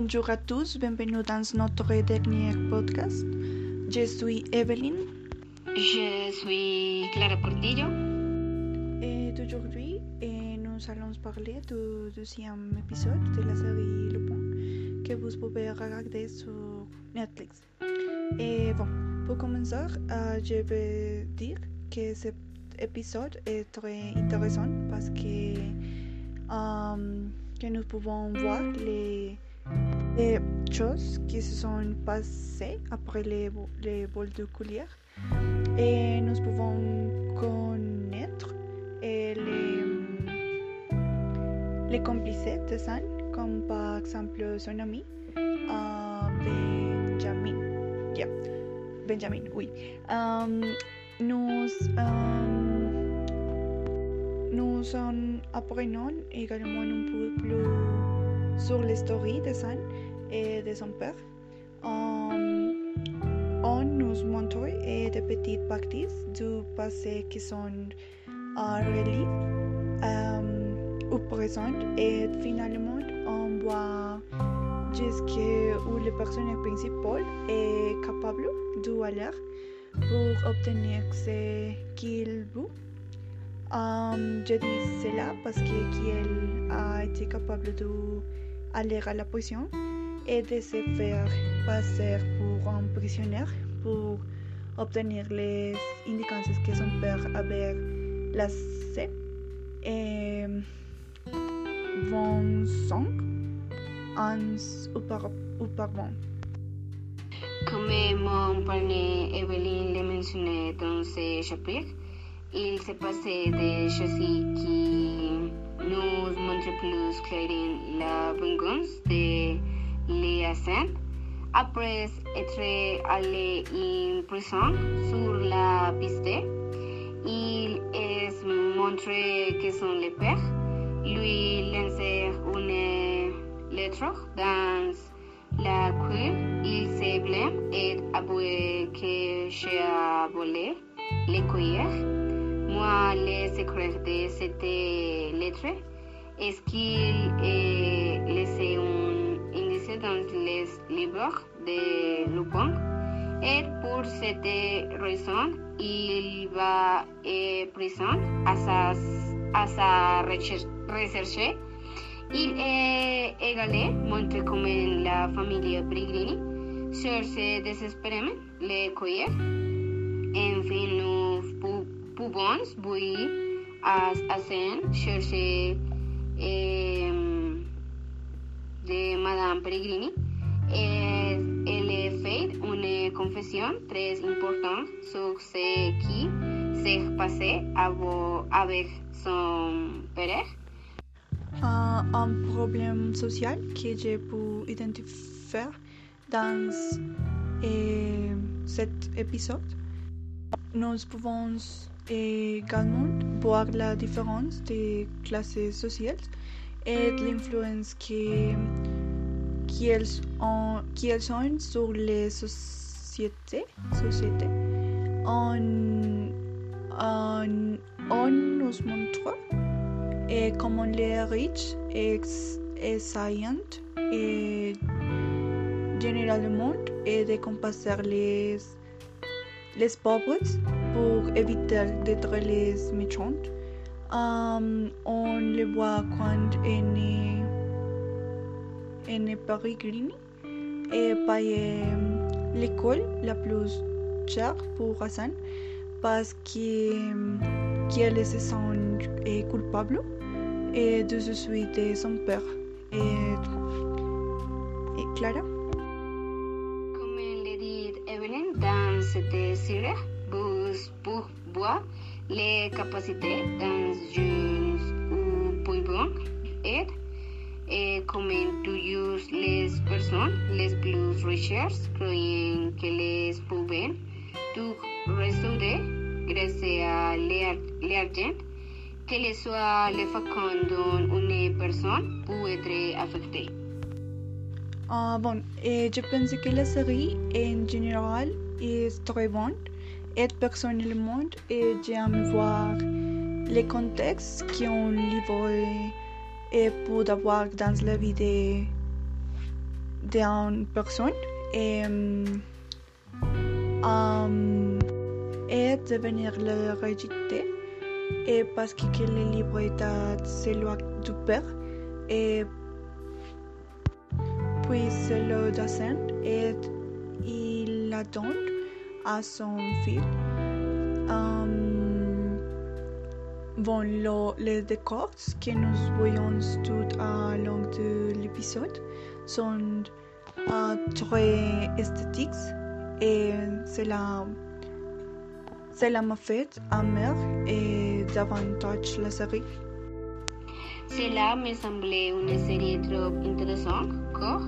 Bonjour à tous, bienvenue dans notre dernier podcast. Je suis Evelyne. Je suis Clara Portillo. Et aujourd'hui, nous allons parler du deuxième épisode de la série Le Pont que vous pouvez regarder sur Netflix. Et bon, pour commencer, euh, je vais dire que cet épisode est très intéressant parce que, euh, que nous pouvons voir les, les choses qui se sont passées après les, les vols de coulière et nous pouvons connaître les, les complices de San, comme par exemple son ami euh, Benjamin. Yeah. Benjamin, oui. Nous, nous en apprenons également un peu plus sur l'histoire de San et de son père. Um, on nous montre et des petites parties du passé qui sont uh, reliées um, au et finalement on voit jusqu'où le personnage principal est capable d'aller pour obtenir ce qu'il veut. Um, je dis cela parce qu'il a été capable d'aller à la prison et de se faire passer pour un prisonnier pour obtenir les indications que son père avait laissées. Et 25 ans auparavant. Comme mon parrain Evelyne le mentionnait dans ce chapitre, il s'est passé des choses qui plus clairement la vengeance de Léa après être allé en prison sur la piste. Il est montré que son père lui lancer une lettre dans la cuir. Il se blâme et avoue que j'ai volé les cuillères. Moi, le secret de cette lettre est qu'il laissé un indice dans les livres de Lupin. Et pour cette raison, il va en prison à sa, à recherche. recherche. Il est également montré comme la famille Pellegrini cherche désespérément les cuillères. Enfin, nous pouvons voir à, à chercher de Madame Pellegrini. Et elle fait une confession très importante sur ce qui s'est passé avec son père. Uh, un problème social que j'ai pu identifier dans cet épisode. Nous pouvons également voir la différence des classes sociales et l'influence que qu'elles ont, ont sur les sociétés. sociétés. On, on, on nous montre et comment les riches essayent et généralement et de compenser les, les pauvres pour éviter d'être les méchants. Um, on le voit quand on est, on est Pellegrini et paye l'école la plus chère pour Hassan parce qu'elle se sent coupable et de ce suite son père. Et, et Clara? Comme le dit Evelyn dans cette série, pour voir les capacités dans un point bon et, comment toujours les personnes les plus riches croient que les tout résoudre grâce à l'argent que soit le facon dont une personne peut être affectée. Ah, bon, je pense que la série en général est très bonne et personnellement j'aime voir les contextes qui ont livré et pour avoir dans la vie d'une personne et, um, et devenir le réalité et parce que le livre est à du père et puis le dessin et il donne à son fils. Um, bon, le, les décors que nous voyons tout au long de l'épisode sont uh, très esthétiques et cela, cela m'a fait aimer et davantage la série. Cela me semblait une série trop intéressante car,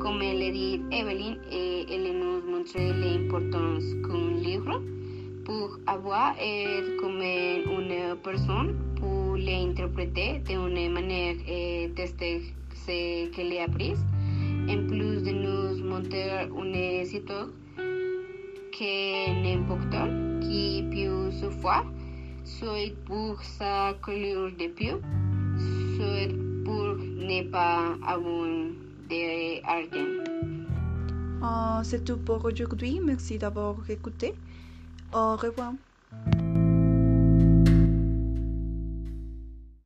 comme le dit Evelyn, et elle nous montrait l'importance qu'un livre pour avoir être comme une personne pour l'interpréter d'une manière et tester ce qu'elle a appris. En plus de nous montrer une histoire que n'importe qui peut se voir, soit pour sa couleur de peau, soit pour ne pas avoir Uh, C'est tout pour aujourd'hui. Merci d'avoir écouté. Au revoir.